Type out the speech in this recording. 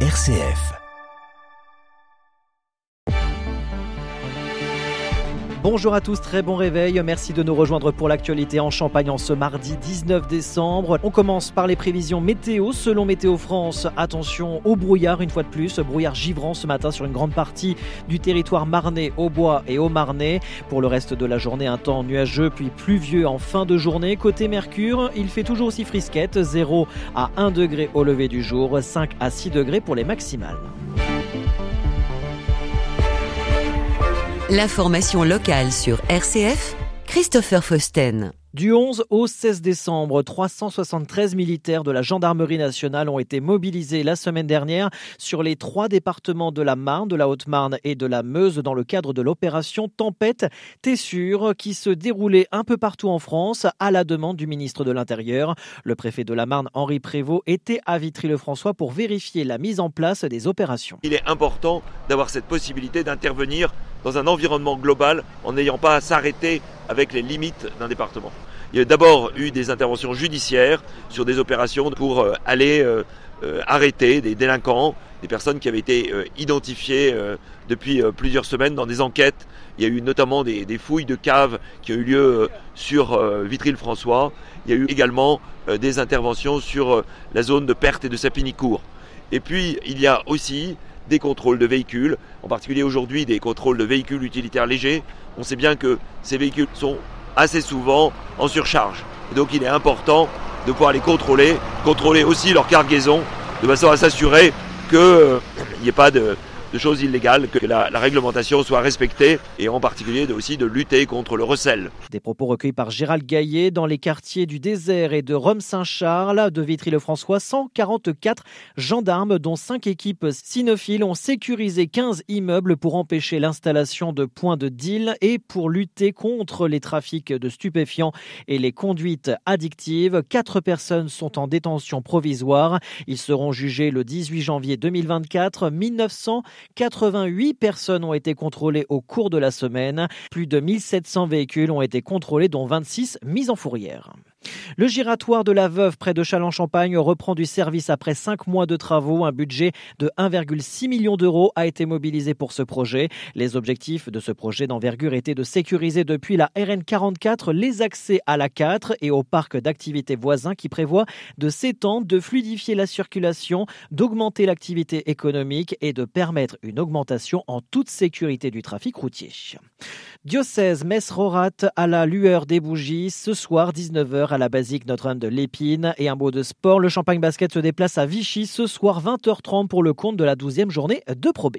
RCF. Bonjour à tous, très bon réveil. Merci de nous rejoindre pour l'actualité en Champagne en ce mardi 19 décembre. On commence par les prévisions météo. Selon Météo France, attention au brouillard une fois de plus. Brouillard givrant ce matin sur une grande partie du territoire marnais, au bois et au marnais. Pour le reste de la journée, un temps nuageux puis pluvieux en fin de journée. Côté Mercure, il fait toujours aussi frisquette, 0 à 1 degré au lever du jour, 5 à 6 degrés pour les maximales. L'information locale sur RCF, Christopher Fausten. Du 11 au 16 décembre, 373 militaires de la gendarmerie nationale ont été mobilisés la semaine dernière sur les trois départements de la Marne, de la Haute-Marne et de la Meuse dans le cadre de l'opération Tempête Tessure qui se déroulait un peu partout en France à la demande du ministre de l'Intérieur. Le préfet de la Marne, Henri Prévost, était à Vitry-le-François pour vérifier la mise en place des opérations. Il est important d'avoir cette possibilité d'intervenir dans un environnement global en n'ayant pas à s'arrêter avec les limites d'un département. Il y a d'abord eu des interventions judiciaires sur des opérations pour euh, aller euh, euh, arrêter des délinquants, des personnes qui avaient été identifiées depuis plusieurs semaines dans des enquêtes. Il y a eu notamment des, fouilles de caves qui ont eu lieu sur Vitry-le-François. Il y a eu également des interventions sur la zone de Perte et de Sapinicourt. Et puis, il y a aussi des contrôles de véhicules, en particulier aujourd'hui des contrôles de véhicules utilitaires légers. On sait bien que ces véhicules sont assez souvent en surcharge. donc il est important de pouvoir les contrôler, contrôler aussi leur cargaison, de façon à s'assurer qu'il euh, n'y ait pas de, de choses illégales, que la, réglementation soit respectée et en particulier aussi de lutter contre le recel. Des propos recueillis par Gérald Gaillet dans les quartiers du désert et de Rome-Saint-Charles, de Vitry-le-François. 144 gendarmes, dont 5 équipes cynophiles, ont sécurisé 15 immeubles pour empêcher l'installation de points de deal et pour lutter contre les trafics de stupéfiants et les conduites addictives. Quatre personnes sont en détention provisoire. Ils seront jugés le 18 janvier 2024. 1900 88 personnes ont été contrôlées au cours de la semaine. Plus de 1700 véhicules ont été contrôlés, dont 26 mis en fourrière. Le giratoire de la Veuve près de Châlons-Champagne reprend du service après cinq mois de travaux. Un budget de 1,6 million d'euros a été mobilisé pour ce projet. Les objectifs de ce projet d'envergure étaient de sécuriser depuis la RN 44 les accès à la 4 et au parc d'activités voisins qui prévoit de s'étendre, de fluidifier la circulation, d'augmenter l'activité économique et de permettre une augmentation en toute sécurité du trafic routier. Diocèse Metz-Rorat à la lueur des bougies ce soir 19h à la basique Notre-Dame de l'Épine. Et un mot de sport, le Champagne Basket se déplace à Vichy ce soir 20h30 pour le compte de la 12e journée de Pro